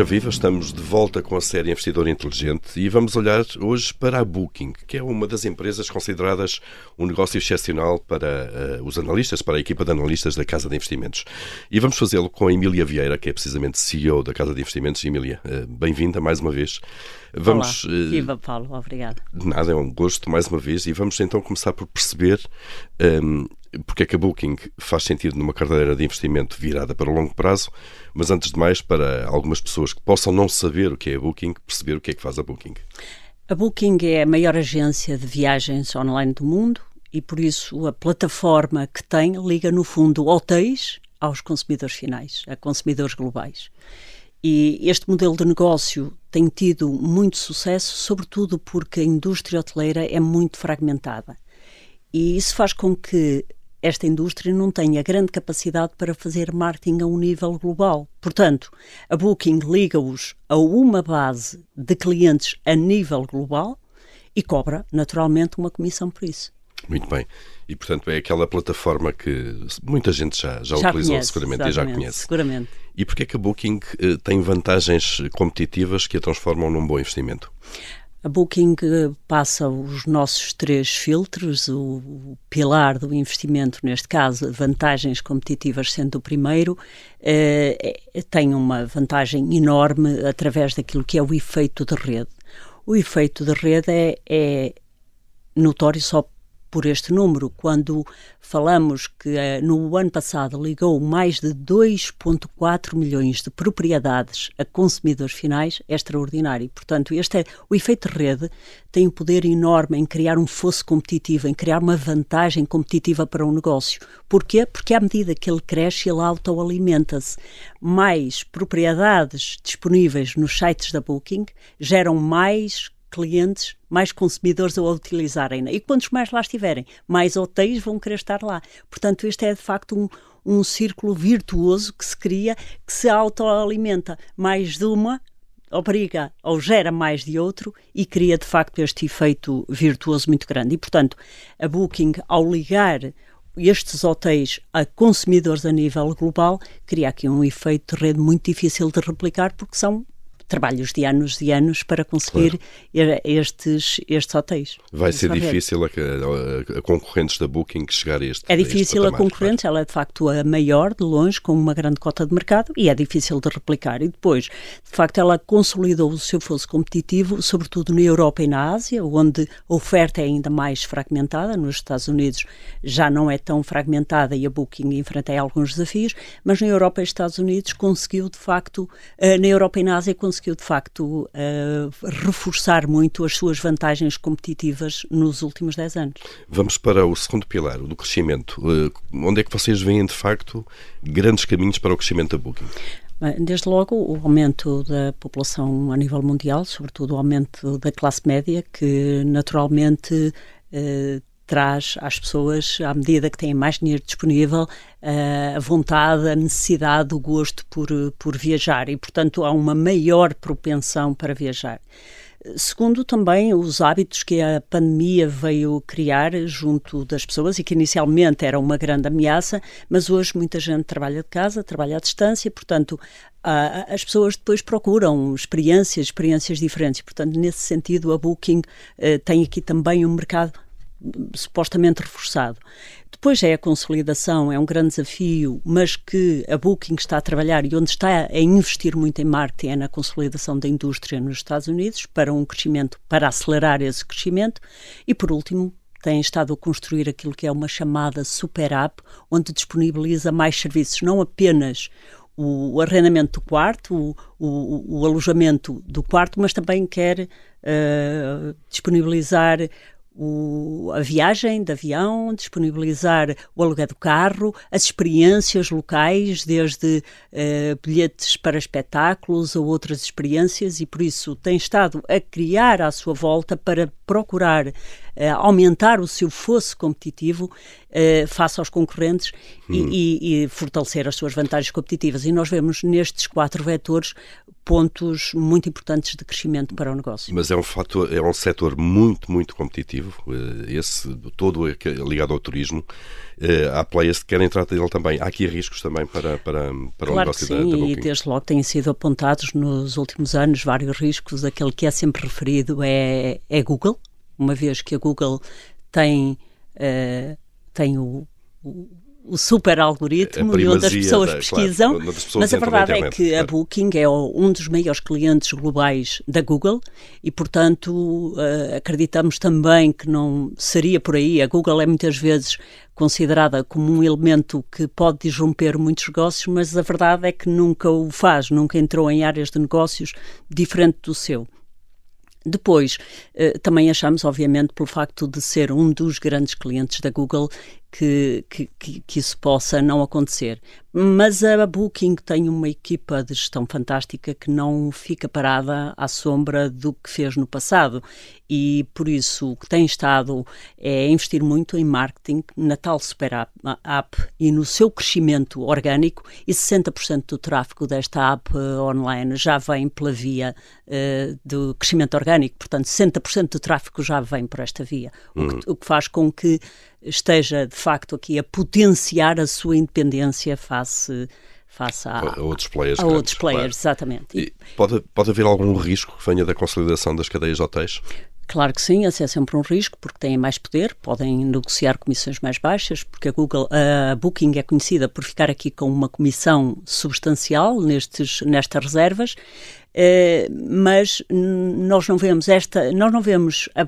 Ora viva, estamos de volta com a série Investidor Inteligente e vamos olhar hoje para a Booking, que é uma das empresas consideradas um negócio excepcional para uh, os analistas, para a equipa de analistas da Casa de Investimentos. E vamos fazê-lo com a Emília Vieira, que é precisamente CEO da Casa de Investimentos. Emília, uh, bem-vinda mais uma vez. Vamos, Olá. Viva, Paulo, obrigada. De nada, é um gosto mais uma vez e vamos então começar por perceber um, porque é que a Booking faz sentido numa carteira de investimento virada para o longo prazo, mas antes de mais, para algumas pessoas que possam não saber o que é a Booking, perceber o que é que faz a Booking. A Booking é a maior agência de viagens online do mundo e, por isso, a plataforma que tem liga, no fundo, hotéis aos consumidores finais, a consumidores globais. E este modelo de negócio tem tido muito sucesso, sobretudo porque a indústria hoteleira é muito fragmentada. E isso faz com que esta indústria não tenha grande capacidade para fazer marketing a um nível global. Portanto, a Booking liga-os a uma base de clientes a nível global e cobra, naturalmente, uma comissão por isso. Muito bem. E, portanto, é aquela plataforma que muita gente já, já, já utilizou conhece, seguramente e já conhece. Seguramente. E porquê é que a Booking eh, tem vantagens competitivas que a transformam num bom investimento? A Booking eh, passa os nossos três filtros, o, pilar do investimento, neste caso, vantagens competitivas sendo o primeiro, eh, tem uma vantagem enorme através daquilo que é o efeito de rede. O efeito de rede é, é notório só por este número. Quando falamos que uh, no ano passado ligou mais de 2,4 milhões de propriedades a consumidores finais, é extraordinário. Portanto, este é o efeito de rede tem um poder enorme em criar um fosso competitivo, em criar uma vantagem competitiva para um negócio. Porquê? Porque à medida que ele cresce, ele autoalimenta-se. Mais propriedades disponíveis nos sites da Booking geram mais clientes, mais consumidores a utilizarem. E quantos mais lá estiverem, mais hotéis vão querer estar lá. Portanto, este é de facto um, um círculo virtuoso que se cria, que se autoalimenta. Mais de uma obriga ou gera mais de outro e cria de facto este efeito virtuoso muito grande. E, portanto, a Booking, ao ligar estes hotéis a consumidores a nível global, cria aqui um efeito de rede muito difícil de replicar porque são trabalhos de anos e anos para conseguir claro. estes, estes hotéis. Vai ser difícil a, a, a, concorrentes da Booking chegar a este É difícil a, concorrentes, ela é de facto a maior, de longe, com uma grande cota de mercado e é difícil de replicar. E depois, de facto, ela consolidou o seu fosso competitivo, sobretudo na Europa e na Ásia, onde a oferta é ainda mais fragmentada. Nos Estados Unidos já não é tão fragmentada e a Booking enfrenta alguns desafios, mas na Europa e Estados Unidos conseguiu, de facto, eh, na Europa e na Ásia, conseguiu conseguiu, de facto, uh, reforçar muito as suas vantagens competitivas nos últimos 10 anos. Vamos para o segundo pilar, o do crescimento. Uh, onde é que vocês veem, de facto, grandes caminhos para o crescimento da Booking? Desde logo, o aumento da população a nível mundial, sobretudo o aumento da classe média, que naturalmente eh, traz às pessoas, à medida que têm mais dinheiro disponível, a vontade, a necessidade, o gosto por, por viajar e, portanto, há uma maior propensão para viajar. Segundo, também os hábitos que a pandemia veio criar junto das pessoas e que inicialmente era uma grande ameaça, mas hoje muita gente trabalha de casa, trabalha à distância, portanto, as pessoas depois procuram experiências, experiências diferentes. Portanto, nesse sentido, a Booking eh, tem aqui também um mercado supostamente reforçado. Depois é a consolidação, é um grande desafio, mas que a Booking está a trabalhar e onde está a investir muito em marketing é na consolidação da indústria nos Estados Unidos para um crescimento, para acelerar esse crescimento. E por último, tem estado a construir aquilo que é uma chamada super app, onde disponibiliza mais serviços, não apenas o arrendamento do quarto, o, o, o alojamento do quarto, mas também quer uh, disponibilizar o, a viagem de avião, disponibilizar o aluguel do carro, as experiências locais, desde uh, bilhetes para espetáculos ou outras experiências, e por isso tem estado a criar à sua volta para procurar aumentar o seu fosso competitivo uh, face aos concorrentes hum. e, e, fortalecer as suas vantagens competitivas. E nós vemos nestes quatro vetores pontos muito importantes de crescimento para o negócio. Mas é um fator, é um setor muito, muito competitivo, eh, esse todo ligado ao turismo. Eh, há players que querem entrar nele também. Há aqui riscos também para, para, para claro o negócio que sim, da, da e desde logo têm sido apontados nos últimos anos vários riscos. Aquele que é sempre referido é, é Google, uma vez que a Google tem, uh, tem o, o o super algoritmo e onde as pessoas da, pesquisam, claro, pessoas mas a verdade é que claro. a Booking é um dos maiores clientes globais da Google e, portanto, uh, acreditamos também que não seria por aí. A Google é muitas vezes considerada como um elemento que pode disromper muitos negócios, mas a verdade é que nunca o faz, nunca entrou em áreas de negócios diferente do seu. Depois, eh, também achamos, obviamente, pelo facto de ser um dos grandes clientes da Google, que, que, que, isso possa não acontecer. Mas a Booking tem uma equipa de gestão fantástica que não fica parada à sombra do que fez no passado e por isso o que tem estado é investir muito em marketing na tal super app, app e no seu crescimento orgânico e 60% do tráfego desta app uh, online já vem pela via uh, do crescimento orgânico, portanto 60% do tráfego já vem por esta via, hum. o, que, uhum. o que faz com que esteja de facto aqui a potenciar a sua independência face face a, a outros players. A grandes, outros players, claro. exatamente. E pode, pode haver algum risco que venha da consolidação das cadeias de hotéis? Claro que sim, esse é sempre um risco, porque têm mais poder, podem negociar comissões mais baixas, porque a Google, a Booking é conhecida por ficar aqui com uma comissão substancial nestes, nestas reservas, eh, mas nós não vemos esta, nós não vemos a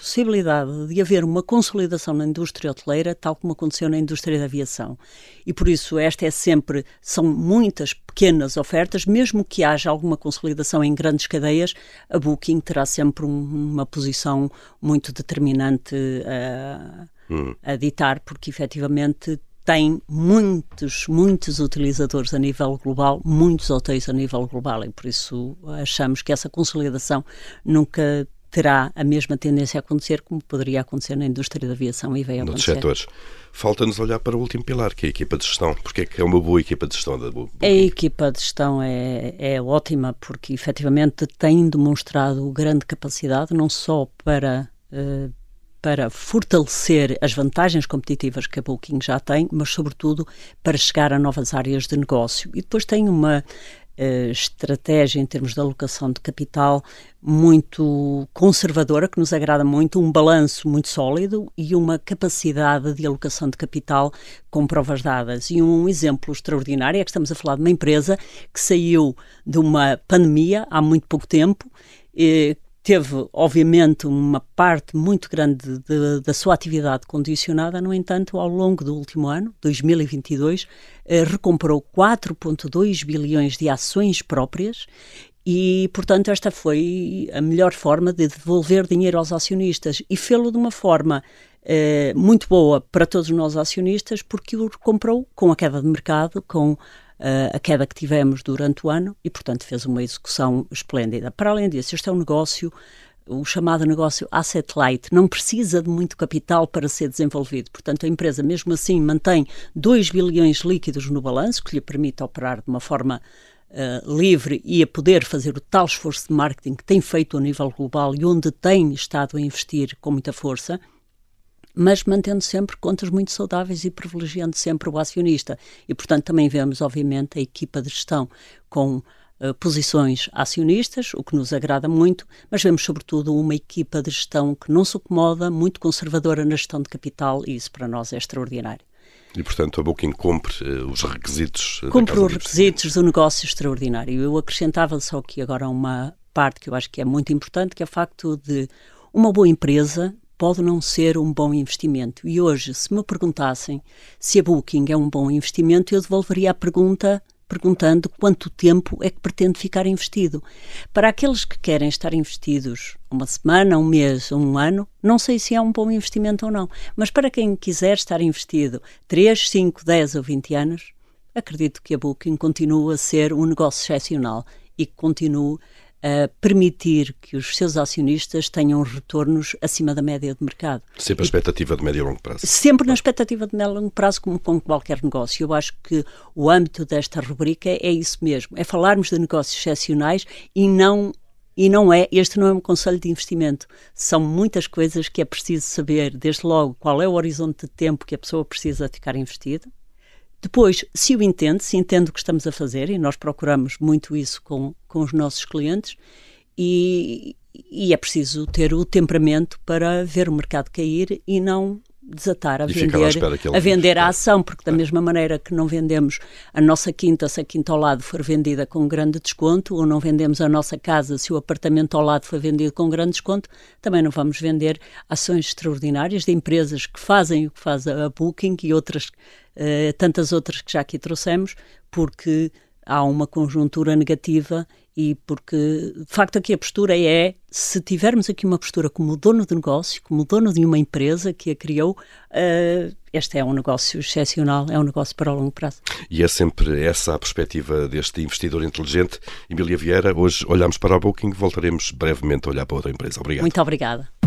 possibilidade de haver uma consolidação na indústria hoteleira, tal como aconteceu na indústria da aviação. E por isso esta é sempre, são muitas pequenas ofertas, mesmo que haja alguma consolidação em grandes cadeias, a Booking terá sempre um, uma posição muito determinante a, hum. a ditar, porque efetivamente tem muitos, muitos utilizadores a nível global, muitos hotéis a nível global, e por isso achamos que essa consolidação nunca terá a mesma tendência a acontecer como poderia acontecer na indústria da aviação e veio acontecer. setores. Falta-nos olhar para o último pilar, que é a equipa de gestão. Porque é que é uma boa equipa de gestão da Booking? A equipa de gestão é, é ótima porque efetivamente tem demonstrado grande capacidade, não só para uh, para fortalecer as vantagens competitivas que a Booking já tem, mas sobretudo para chegar a novas áreas de negócio. E depois tem uma uh, estratégia em termos de alocação de capital muito conservadora, que nos agrada muito, um balanço muito sólido e uma capacidade de alocação de capital com provas dadas. E um exemplo extraordinário é que estamos a falar de uma empresa que saiu de uma pandemia há muito pouco tempo, eh, teve, obviamente, uma parte muito grande de, da sua atividade condicionada, no entanto, ao longo do último ano, 2022, eh, recomprou 4,2 bilhões de ações próprias e, portanto, esta foi a melhor forma de devolver dinheiro aos acionistas e fê-lo de uma forma eh, muito boa para todos nós acionistas, porque o comprou com a queda de mercado, com uh, a queda que tivemos durante o ano e, portanto, fez uma execução esplêndida. Para além disso, este é um negócio o chamado negócio asset light não precisa de muito capital para ser desenvolvido. Portanto, a empresa, mesmo assim, mantém 2 bilhões líquidos no balanço, que lhe permite operar de uma forma uh, livre e a poder fazer o tal esforço de marketing que tem feito a nível global e onde tem estado a investir com muita força mas mantendo sempre contas muito saudáveis e privilegiando sempre o acionista. E, portanto, também vemos, obviamente, a equipa de gestão com uh, posições acionistas, o que nos agrada muito, mas vemos, sobretudo, uma equipa de gestão que não se acomoda, muito conservadora na gestão de capital, e isso para nós é extraordinário. E, portanto, a Booking cumpre uh, os requisitos. Cumpre os requisitos do negócio extraordinário. Eu acrescentava só aqui agora uma parte que eu acho que é muito importante, que é o facto de uma boa empresa pode não ser um bom investimento. E hoje, se me perguntassem se a Booking é um bom investimento, eu devolveria a pergunta perguntando quanto tempo é que pretende ficar investido. Para aqueles que querem estar investidos uma semana, um mês um ano, não sei se é um bom investimento ou não, mas para quem quiser estar investido 3, 5, 10 ou 20 anos, acredito que a Booking continua a ser um negócio excepcional e que continue a permitir que os seus acionistas tenham retornos acima da média de mercado. Sempre a expectativa de médio e longo prazo. Sempre na expectativa de médio e longo prazo, como com qualquer negócio. Eu acho que o âmbito desta rubrica é isso mesmo, é falarmos de negócios excepcionais e não e não é, este não é um conselho de investimento. São muitas coisas que é preciso saber, desde logo, qual é o horizonte de tempo que a pessoa precisa ficar investida. Depois, se o entende, se entende o que estamos a fazer, e nós procuramos muito isso com, com os nossos clientes, e, e é preciso ter o temperamento para ver o mercado cair e não desatar a e vender, a, vender a ação, porque da é. mesma maneira que não vendemos a nossa quinta se a quinta ao lado for vendida com grande desconto, ou não vendemos a nossa casa se o apartamento ao lado for vendido com grande desconto, também não vamos vender ações extraordinárias de empresas que fazem o que faz a Booking e outras, uh, tantas outras que já aqui trouxemos, porque há uma conjuntura negativa e porque, de facto, aqui a postura é, se tivermos aqui uma postura como dono de negócio, como dono de uma empresa que a criou, uh, este é um negócio excepcional, é um negócio para o longo prazo. E é sempre essa a perspectiva deste investidor inteligente. Emília Vieira, hoje olhamos para a Booking, voltaremos brevemente a olhar para outra empresa. Obrigado. Muito obrigada.